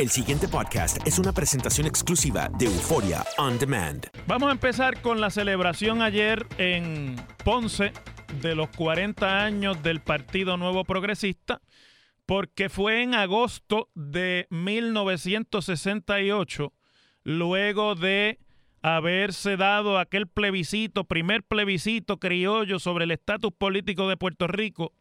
El siguiente podcast es una presentación exclusiva de Euforia On Demand. Vamos a empezar con la celebración ayer en Ponce de los 40 años del Partido Nuevo Progresista, porque fue en agosto de 1968, luego de haberse dado aquel plebiscito, primer plebiscito criollo sobre el estatus político de Puerto Rico,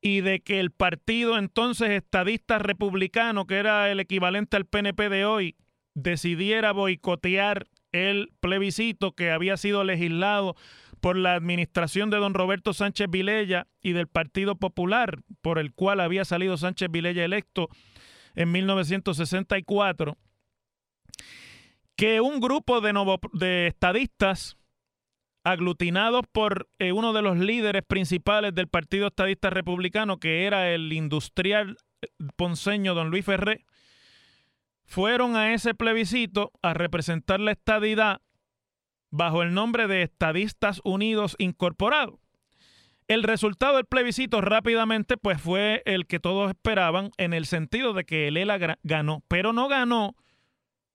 y de que el partido entonces estadista republicano, que era el equivalente al PNP de hoy, decidiera boicotear el plebiscito que había sido legislado por la administración de don Roberto Sánchez Vilella y del Partido Popular, por el cual había salido Sánchez Vilella electo en 1964, que un grupo de, novo- de estadistas aglutinados por eh, uno de los líderes principales del Partido Estadista Republicano, que era el industrial eh, ponceño don Luis Ferré, fueron a ese plebiscito a representar la estadidad bajo el nombre de Estadistas Unidos Incorporados. El resultado del plebiscito rápidamente pues fue el que todos esperaban en el sentido de que el ELA ganó, pero no ganó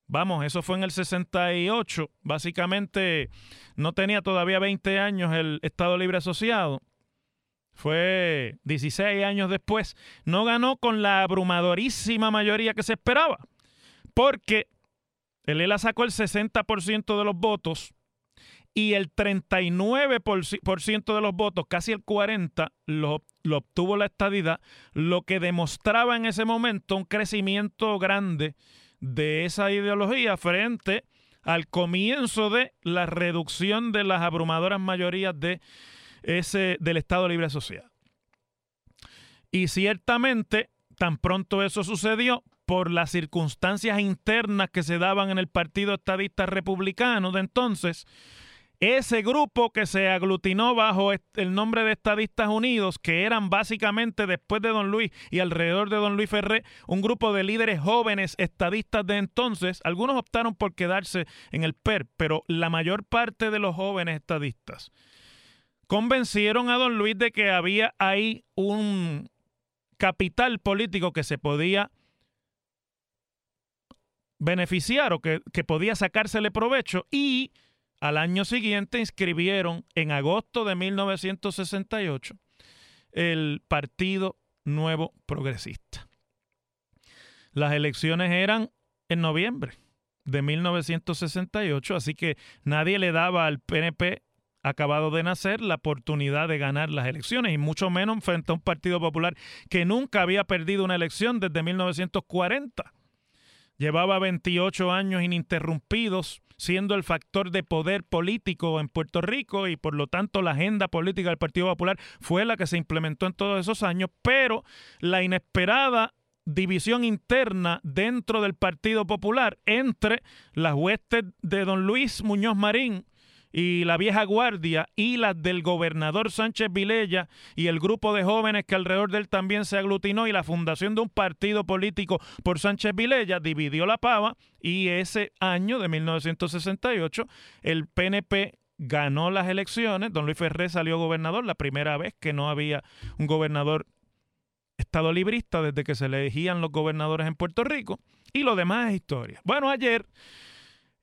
Vamos, eso fue en el 68. Básicamente no tenía todavía 20 años el Estado Libre Asociado. Fue 16 años después. No ganó con la abrumadorísima mayoría que se esperaba. Porque el ELA sacó el 60% de los votos y el 39% de los votos, casi el 40%, lo, obtuvo la estadidad, lo que demostraba en ese momento un crecimiento grande de esa ideología frente al comienzo de la reducción de las abrumadoras mayorías de ese, del Estado Libre Asociado. Y ciertamente, tan pronto eso sucedió, por las circunstancias internas que se daban en el Partido Estadista Republicano de entonces, ese grupo que se aglutinó bajo el nombre de Estadistas Unidos, que eran básicamente después de Don Luis y alrededor de Don Luis Ferré, un grupo de líderes jóvenes estadistas de entonces, algunos optaron por quedarse en el PER, pero la mayor parte de los jóvenes estadistas convencieron a Don Luis de que había ahí un capital político que se podía beneficiar o que, que podía sacársele provecho y al año siguiente inscribieron en agosto de 1968 el Partido Nuevo Progresista. Las elecciones eran en noviembre de 1968, así que nadie le daba al PNP acabado de nacer la oportunidad de ganar las elecciones y mucho menos frente a un Partido Popular que nunca había perdido una elección desde 1940. Llevaba 28 años ininterrumpidos siendo el factor de poder político en Puerto Rico y por lo tanto la agenda política del Partido Popular fue la que se implementó en todos esos años, pero la inesperada división interna dentro del Partido Popular entre las huestes de don Luis Muñoz Marín y la vieja guardia y las del gobernador Sánchez Vilella y el grupo de jóvenes que alrededor de él también se aglutinó y la fundación de un partido político por Sánchez Vilella dividió la pava y ese año de 1968 el PNP ganó las elecciones, don Luis Ferré salió gobernador, la primera vez que no había un gobernador estado librista desde que se elegían los gobernadores en Puerto Rico y lo demás es historia. Bueno, ayer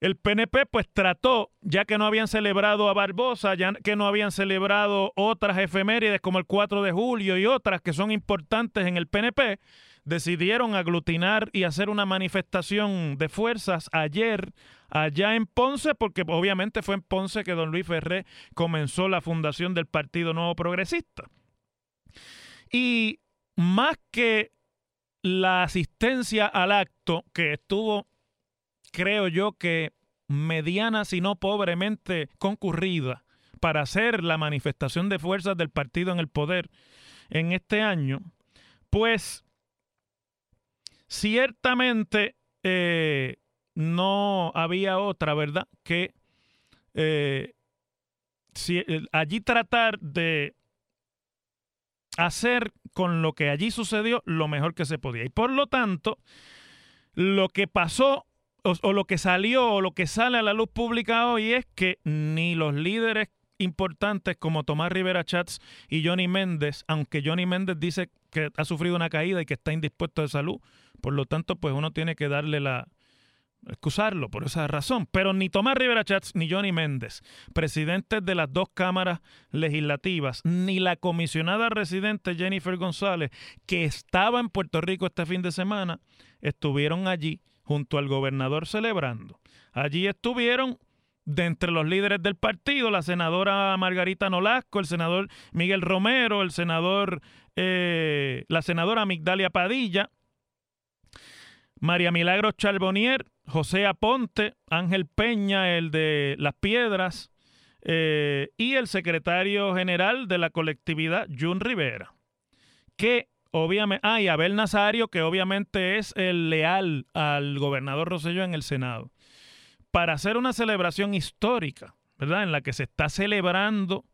el PNP pues trató, ya que no habían celebrado a Barbosa, ya que no habían celebrado otras efemérides como el 4 de julio y otras que son importantes en el PNP, decidieron aglutinar y hacer una manifestación de fuerzas ayer allá en Ponce, porque obviamente fue en Ponce que don Luis Ferré comenzó la fundación del Partido Nuevo Progresista. Y más que la asistencia al acto que estuvo creo yo que mediana, si no pobremente concurrida, para hacer la manifestación de fuerzas del partido en el poder en este año, pues ciertamente eh, no había otra, ¿verdad? Que eh, eh, allí tratar de hacer con lo que allí sucedió lo mejor que se podía. Y por lo tanto, lo que pasó o, lo que salió o lo que sale a la luz pública hoy es que ni los líderes importantes como Tomás Rivera Chats y Johnny Méndez, aunque Johnny Méndez dice que ha sufrido una caída y que está indispuesto de salud, por lo tanto, pues uno tiene que darle la excusarlo por esa razón, pero ni Tomás Rivera Chats ni Johnny Méndez, presidentes de las dos cámaras legislativas, ni la comisionada residente Jennifer González, que estaba en Puerto Rico este fin de semana, estuvieron allí junto al gobernador celebrando. Allí estuvieron de entre los líderes del partido, la senadora Margarita Nolasco, el senador Miguel Romero, el senador, eh, la senadora Migdalia Padilla, María Milagros Charbonnier, José Aponte, Ángel Peña, el de Las Piedras, eh, y el secretario general de la colectividad, Jun Rivera, que obviamente, ah, y Abel Nazario, que obviamente es el leal al gobernador Rosselló en el Senado, para hacer una celebración histórica, ¿verdad? En la que se está celebrando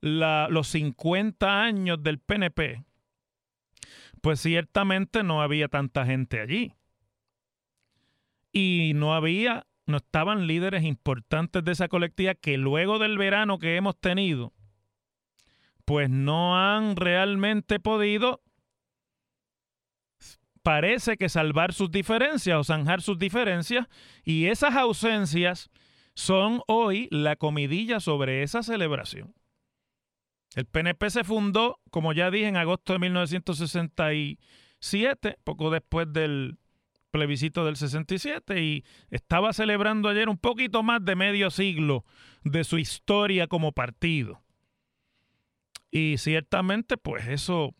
los 50 años del PNP, pues ciertamente no había tanta gente allí. Y no había, no estaban líderes importantes de esa colectiva que luego del verano que hemos tenido, pues no han realmente podido parece que salvar sus diferencias o zanjar sus diferencias y esas ausencias son hoy la comidilla sobre esa celebración. El PNP se fundó, como ya dije, en agosto de 1967, poco después del plebiscito del 67, y estaba celebrando ayer un poquito más de medio siglo de su historia como partido. Y ciertamente, pues eso,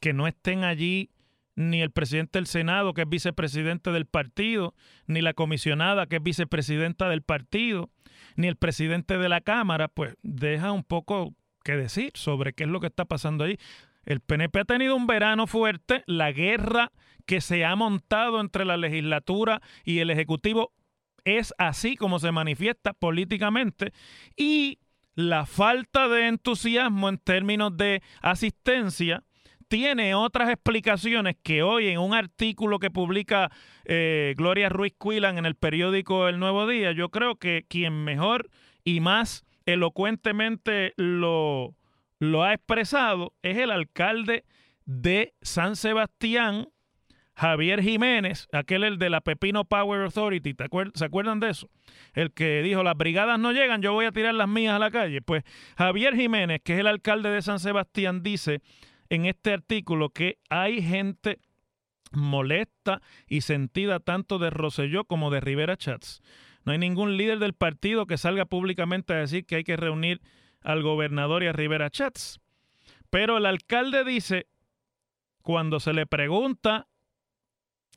que no estén allí ni el presidente del Senado, que es vicepresidente del partido, ni la comisionada, que es vicepresidenta del partido, ni el presidente de la Cámara, pues deja un poco que decir sobre qué es lo que está pasando ahí. El PNP ha tenido un verano fuerte, la guerra que se ha montado entre la legislatura y el Ejecutivo es así como se manifiesta políticamente y la falta de entusiasmo en términos de asistencia tiene otras explicaciones que hoy en un artículo que publica eh, Gloria Ruiz Quilan en el periódico El Nuevo Día, yo creo que quien mejor y más elocuentemente lo, lo ha expresado es el alcalde de San Sebastián, Javier Jiménez, aquel el de la Pepino Power Authority, ¿se acuerdan de eso? El que dijo, las brigadas no llegan, yo voy a tirar las mías a la calle. Pues Javier Jiménez, que es el alcalde de San Sebastián, dice en este artículo que hay gente molesta y sentida tanto de Roselló como de Rivera Chats No hay ningún líder del partido que salga públicamente a decir que hay que reunir al gobernador y a Rivera Chats. Pero el alcalde dice, cuando se le pregunta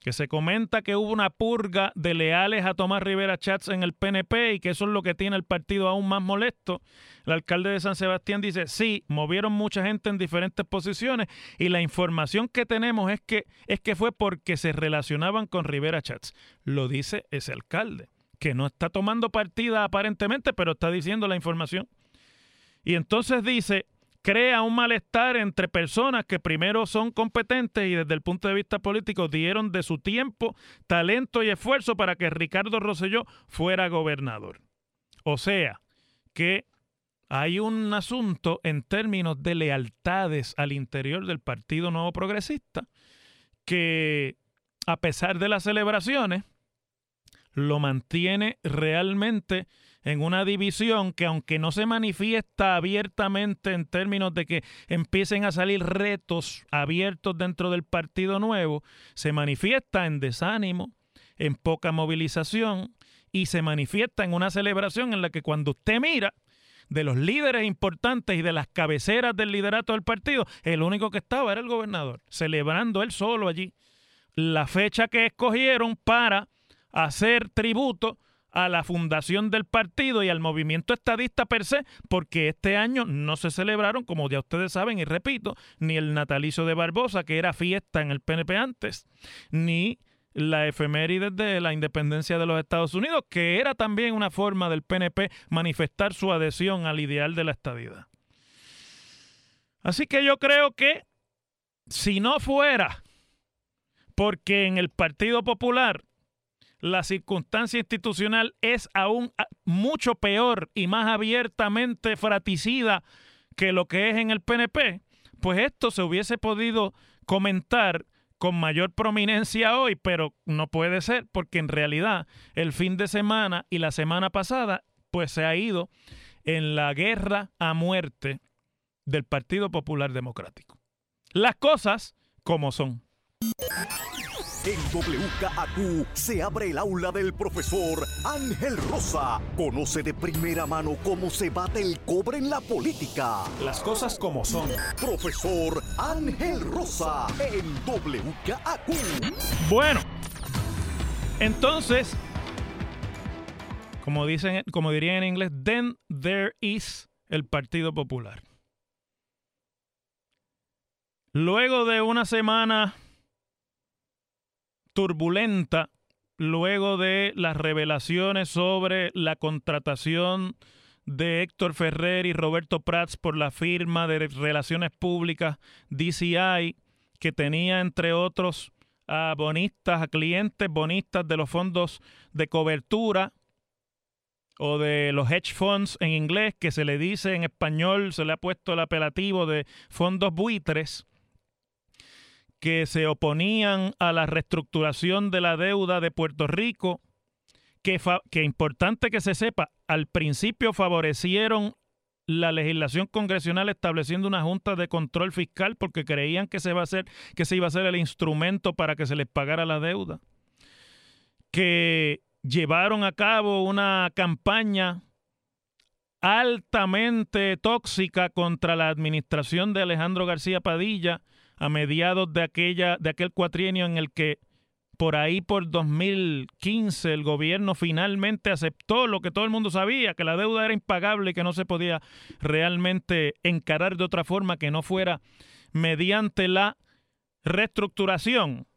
que se comenta que hubo una purga de leales a Tomás Rivera Chats en el PNP y que eso es lo que tiene el partido aún más molesto. El alcalde de San Sebastián dice, sí, movieron mucha gente en diferentes posiciones y la información que tenemos es que, es que fue porque se relacionaban con Rivera Chats. Lo dice ese alcalde, que no está tomando partida aparentemente, pero está diciendo la información. Y entonces dice, crea un malestar entre personas que primero son competentes y desde el punto de vista político dieron de su tiempo, talento y esfuerzo para que Ricardo Rosselló fuera gobernador. O sea, que hay un asunto en términos de lealtades al interior del Partido Nuevo Progresista que, a pesar de las celebraciones, lo mantiene realmente en una división que aunque no se manifiesta abiertamente en términos de que empiecen a salir retos abiertos dentro del Partido Nuevo, se manifiesta en desánimo, en poca movilización y se manifiesta en una celebración en la que cuando usted mira de los líderes importantes y de las cabeceras del liderato del partido, el único que estaba era el gobernador, celebrando él solo allí la fecha que escogieron para hacer tributo a la fundación del partido y al movimiento estadista per se, porque este año no se celebraron, como ya ustedes saben y repito, ni el natalicio de Barbosa, que era fiesta en el PNP antes, ni la efeméride de la independencia de los Estados Unidos, que era también una forma del PNP manifestar su adhesión al ideal de la estadidad. Así que yo creo que si no fuera porque en el Partido Popular la circunstancia institucional es aún mucho peor y más abiertamente fraticida que lo que es en el PNP, pues esto se hubiese podido comentar con mayor prominencia hoy, pero no puede ser porque en realidad el fin de semana y la semana pasada pues se ha ido en la guerra a muerte del Partido Popular Democrático. Las cosas como son. En WKAQ se abre el aula del profesor Ángel Rosa. Conoce de primera mano cómo se bate el cobre en la política. Las cosas como son. Profesor Ángel Rosa en WKAQ. Bueno, entonces, como dicen, como dirían en inglés, then there is el Partido Popular. Luego de una semana turbulenta luego de las revelaciones sobre la contratación de Héctor Ferrer y Roberto Prats por la firma de relaciones públicas DCI, que tenía entre otros a bonistas, a clientes bonistas de los fondos de cobertura o de los hedge funds en inglés, que se le dice en español, se le ha puesto el apelativo de fondos buitres que se oponían a la reestructuración de la deuda de Puerto Rico, que, importante que se sepa, al principio favorecieron la legislación congresional estableciendo una junta de control fiscal porque creían que se, va a hacer, que se iba a ser el instrumento para que se les pagara la deuda, que llevaron a cabo una campaña altamente tóxica contra la administración de Alejandro García Padilla, a mediados de, aquella, de aquel cuatrienio en el que por ahí por 2015 el gobierno finalmente aceptó lo que todo el mundo sabía, que la deuda era impagable y que no se podía realmente encarar de otra forma que no fuera mediante la reestructuración.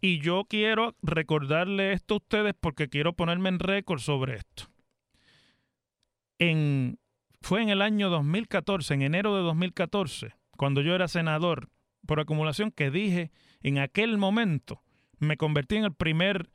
Y yo quiero recordarle esto a ustedes porque quiero ponerme en récord sobre esto. En, fue en el año 2014, en enero de 2014, cuando yo era senador por acumulación que dije en aquel momento, me convertí en el primer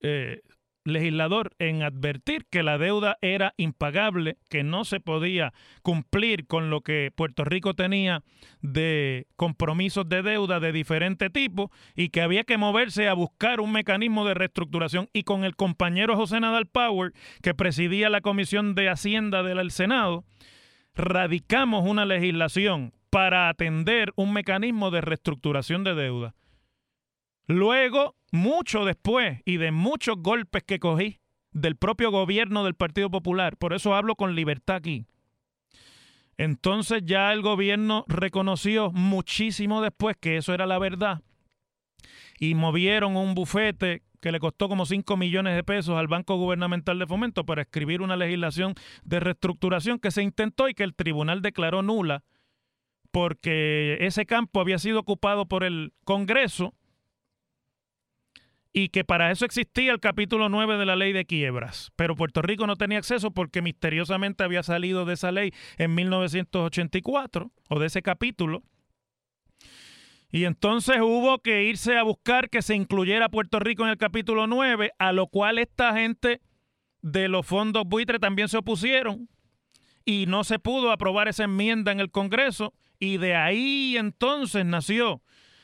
eh, legislador en advertir que la deuda era impagable, que no se podía cumplir con lo que Puerto Rico tenía de compromisos de deuda de diferente tipo y que había que moverse a buscar un mecanismo de reestructuración. Y con el compañero José Nadal Power, que presidía la Comisión de Hacienda del Senado, radicamos una legislación para atender un mecanismo de reestructuración de deuda. Luego, mucho después y de muchos golpes que cogí del propio gobierno del Partido Popular. Por eso hablo con libertad aquí. Entonces ya el gobierno reconoció muchísimo después que eso era la verdad y movieron un bufete que le costó como 5 millones de pesos al Banco Gubernamental de Fomento para escribir una legislación de reestructuración que se intentó y que el tribunal declaró nula porque ese campo había sido ocupado por el Congreso y que para eso existía el capítulo 9 de la ley de quiebras. Pero Puerto Rico no tenía acceso porque misteriosamente había salido de esa ley en 1984 o de ese capítulo. Y entonces hubo que irse a buscar que se incluyera Puerto Rico en el capítulo 9, a lo cual esta gente de los fondos buitre también se opusieron y no se pudo aprobar esa enmienda en el Congreso y de ahí entonces nació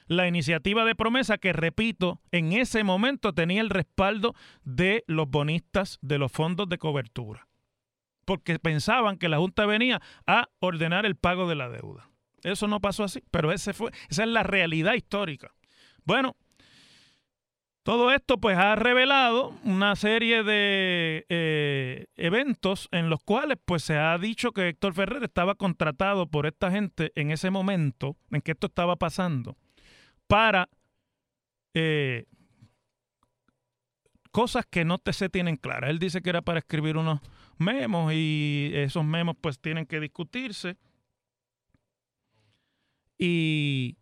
la iniciativa de promesa que, repito, en ese momento tenía el respaldo de los bonistas de los fondos de cobertura, porque pensaban que la Junta venía a ordenar el pago de la deuda. Eso no pasó así, pero ese fue, esa es la realidad histórica. Bueno, todo esto pues ha revelado una serie de eh, eventos en los cuales pues se ha dicho que Héctor Ferrer estaba contratado por esta gente en ese momento en que esto estaba pasando para eh, cosas que no te se tienen claras. Él dice que era para escribir unos memos y esos memos pues tienen que discutirse. Y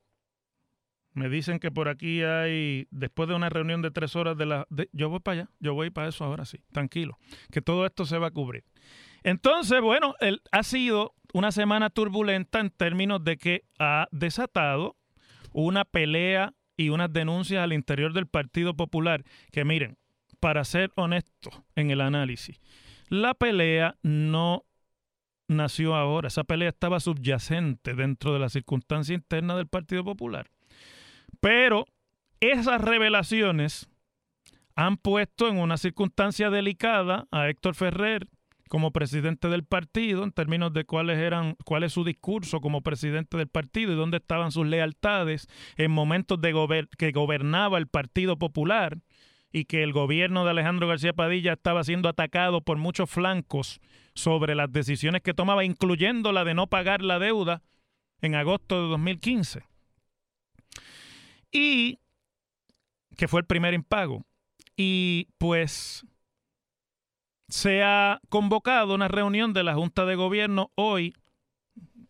me dicen que por aquí hay, después de una reunión de tres horas de la... yo voy para allá, yo voy para eso ahora sí, tranquilo, que todo esto se va a cubrir. Entonces, bueno, ha sido una semana turbulenta en términos de que ha desatado una pelea y unas denuncias al interior del Partido Popular, que miren, para ser honesto en el análisis, la pelea no nació ahora, esa pelea estaba subyacente dentro de la circunstancia interna del Partido Popular. Pero esas revelaciones han puesto en una circunstancia delicada a Héctor Ferrer como presidente del partido en términos de cuáles eran cuál es su discurso como presidente del partido y dónde estaban sus lealtades en momentos de que gobernaba el Partido Popular y que el gobierno de Alejandro García Padilla estaba siendo atacado por muchos flancos sobre las decisiones que tomaba, incluyendo la de no pagar la deuda en agosto de 2015. Y que fue el primer impago. Y pues se ha convocado una reunión de la Junta de Gobierno hoy.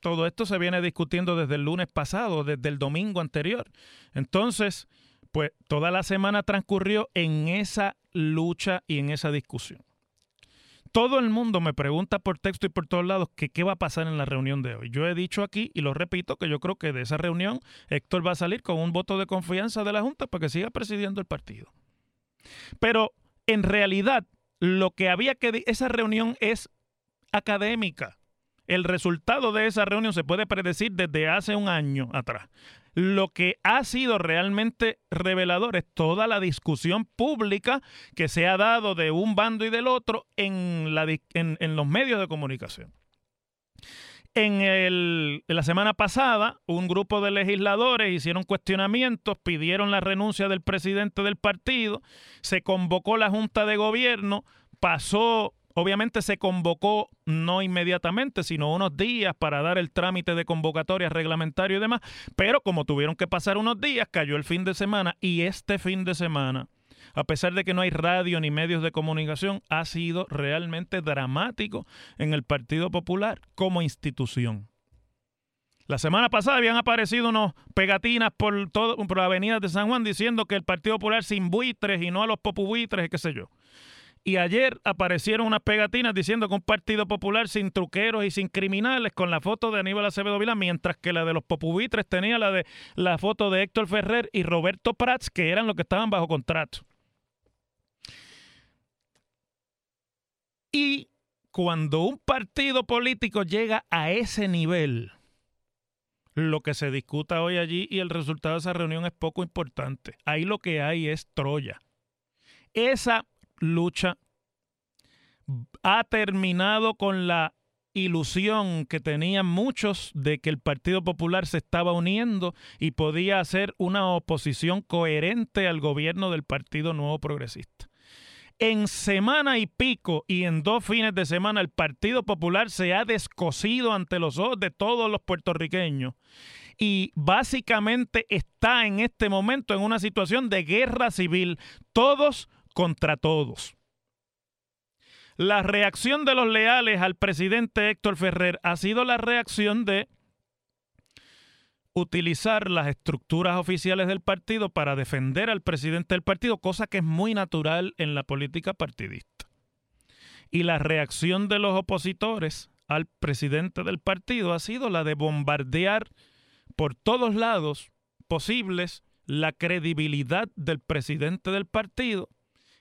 Todo esto se viene discutiendo desde el lunes pasado, desde el domingo anterior. Entonces, pues toda la semana transcurrió en esa lucha y en esa discusión. Todo el mundo me pregunta por texto y por todos lados qué va a pasar en la reunión de hoy. Yo he dicho aquí y lo repito que yo creo que de esa reunión Héctor va a salir con un voto de confianza de la Junta para que siga presidiendo el partido. Pero en realidad lo que había que... Esa reunión es académica. El resultado de esa reunión se puede predecir desde hace un año atrás. Lo que ha sido realmente revelador es toda la discusión pública que se ha dado de un bando y del otro en, los medios de comunicación. En, la semana pasada, un grupo de legisladores hicieron cuestionamientos, pidieron la renuncia del presidente del partido, se convocó la Junta de Gobierno, pasó, obviamente se convocó no inmediatamente, sino unos días para dar el trámite de convocatoria reglamentario y demás, pero como tuvieron que pasar unos días, cayó el fin de semana y este fin de semana a pesar de que no hay radio ni medios de comunicación, ha sido realmente dramático en el Partido Popular como institución. La semana pasada habían aparecido unos pegatinas por, todo, por la avenida de San Juan diciendo que el Partido Popular sin buitres y no a los popubuitres, qué sé yo. Y ayer aparecieron unas pegatinas diciendo que un Partido Popular sin truqueros y sin criminales con la foto de Aníbal Acevedo Vila, mientras que la de los popubuitres tenía la de la foto de Héctor Ferrer y Roberto Prats, que eran los que estaban bajo contrato. Y cuando un partido político llega a ese nivel, lo que se discuta hoy allí y el resultado de esa reunión es poco importante. Ahí lo que hay es Troya. Esa lucha ha terminado con la ilusión que tenían muchos de que el Partido Popular se estaba uniendo y podía hacer una oposición coherente al gobierno del Partido Nuevo Progresista. En semana y pico y en dos fines de semana el Partido Popular se ha descosido ante los ojos de todos los puertorriqueños y básicamente está en este momento en una situación de guerra civil, todos contra todos. La reacción de los leales al presidente Héctor Ferrer ha sido la reacción de utilizar las estructuras oficiales del partido para defender al presidente del partido, cosa que es muy natural en la política partidista. Y la reacción de los opositores al presidente del partido ha sido la de bombardear por todos lados posibles la credibilidad del presidente del partido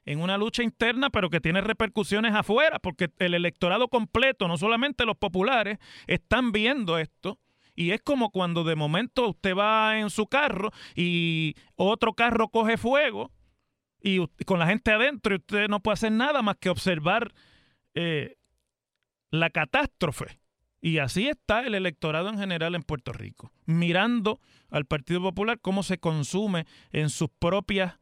en una lucha interna, pero que tiene repercusiones afuera, porque el electorado completo, no solamente los populares, están viendo esto. Y es como cuando de momento usted va en su carro y otro carro coge fuego y con la gente adentro y usted no puede hacer nada más que observar eh, la catástrofe. Y así está el electorado en general en Puerto Rico, mirando al Partido Popular cómo se consume en sus propias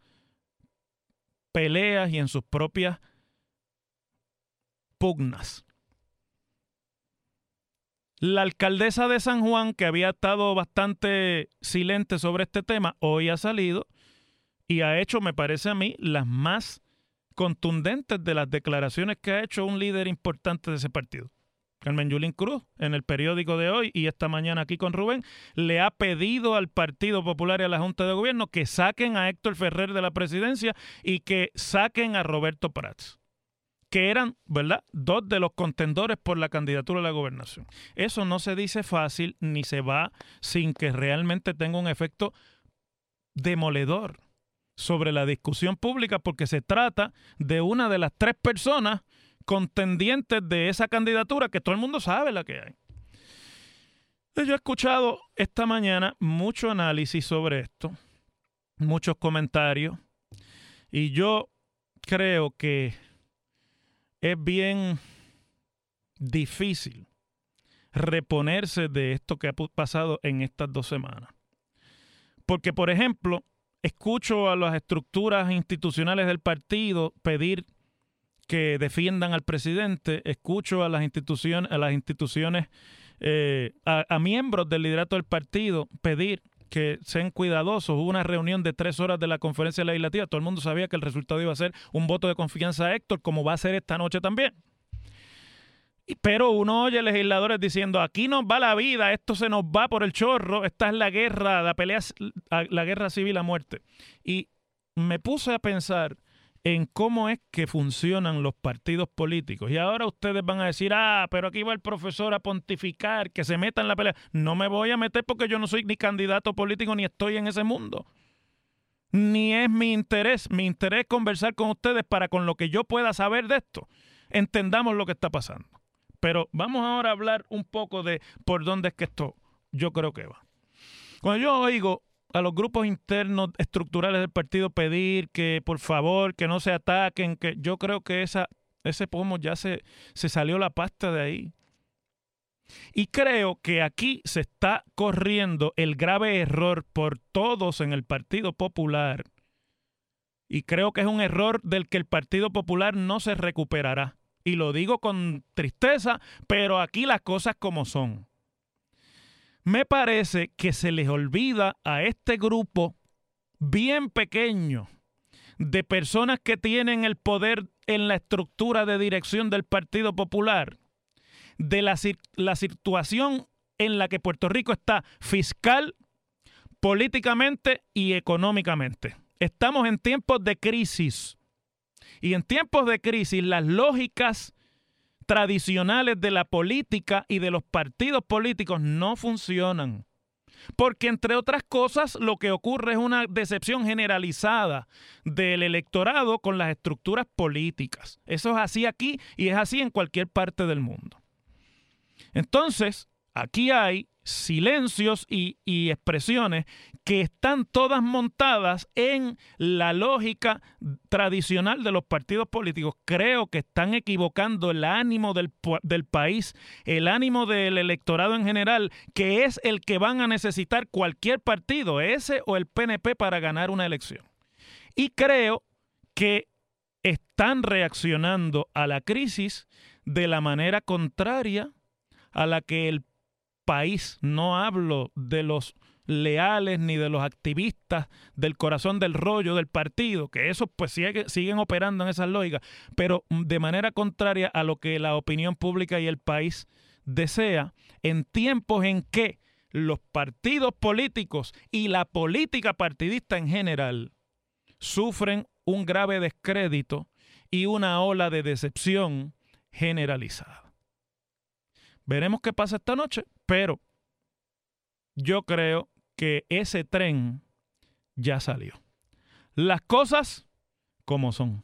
peleas y en sus propias pugnas. La alcaldesa de San Juan, que había estado bastante silente sobre este tema, hoy ha salido y ha hecho, me parece a mí, las más contundentes de las declaraciones que ha hecho un líder importante de ese partido. Carmen Yulín Cruz, en el periódico de hoy y esta mañana aquí con Rubén, le ha pedido al Partido Popular y a la Junta de Gobierno que saquen a Héctor Ferrer de la presidencia y que saquen a Roberto Prats, que eran, ¿verdad?, dos de los contendores por la candidatura a la gobernación. Eso no se dice fácil ni se va sin que realmente tenga un efecto demoledor sobre la discusión pública porque se trata de una de las tres personas contendientes de esa candidatura que todo el mundo sabe la que hay. Yo he escuchado esta mañana mucho análisis sobre esto, muchos comentarios, y yo creo que es bien difícil reponerse de esto que ha pasado en estas dos semanas. Porque, por ejemplo, escucho a las estructuras institucionales del partido pedir que defiendan al presidente, escucho a las instituciones, a las instituciones, eh, a, miembros del liderato del partido pedir que sean cuidadosos. Hubo una reunión de tres horas de la conferencia legislativa. Todo el mundo sabía que el resultado iba a ser un voto de confianza a Héctor, como va a ser esta noche también. Pero uno oye legisladores diciendo, aquí nos va la vida, esto se nos va por el chorro, esta es la guerra, la pelea, la guerra civil a muerte. Y me puse a pensar en cómo es que funcionan los partidos políticos. Y ahora ustedes van a decir, ah, pero aquí va el profesor a pontificar, que se meta en la pelea. No me voy a meter porque yo no soy ni candidato político ni estoy en ese mundo. Ni es mi interés. Mi interés es conversar con ustedes para con lo que yo pueda saber de esto, entendamos lo que está pasando. Pero vamos ahora a hablar un poco de por dónde es que esto yo creo que va. Cuando yo oigo a los grupos internos estructurales del partido pedir que por favor que no se ataquen, que yo creo que esa, ese pomo ya se, se salió la pasta de ahí. Y creo que aquí se está corriendo el grave error por todos en el Partido Popular. Y creo que es un error del que el Partido Popular no se recuperará. Y lo digo con tristeza, pero aquí las cosas como son. Me parece que se les olvida a este grupo bien pequeño de personas que tienen el poder en la estructura de dirección del Partido Popular, de la, situación en la que Puerto Rico está fiscal, políticamente y económicamente. Estamos en tiempos de crisis. Y en tiempos de crisis las lógicas tradicionales de la política y de los partidos políticos no funcionan. Porque entre otras cosas lo que ocurre es una decepción generalizada del electorado con las estructuras políticas. Eso es así aquí y es así en cualquier parte del mundo. Entonces, aquí hay silencios y, expresiones que están todas montadas en la lógica tradicional de los partidos políticos. Creo que están equivocando el ánimo del, país, el ánimo del electorado en general, que es el que van a necesitar cualquier partido, ese o el PNP, para ganar una elección. Y creo que están reaccionando a la crisis de la manera contraria a la que el país, no hablo de los leales ni de los activistas del corazón del rollo del partido, que esos pues siguen operando en esas lógicas, pero de manera contraria a lo que la opinión pública y el país desea, en tiempos en que los partidos políticos y la política partidista en general sufren un grave descrédito y una ola de decepción generalizada. Veremos qué pasa esta noche, pero yo creo que ese tren ya salió. Las cosas como son.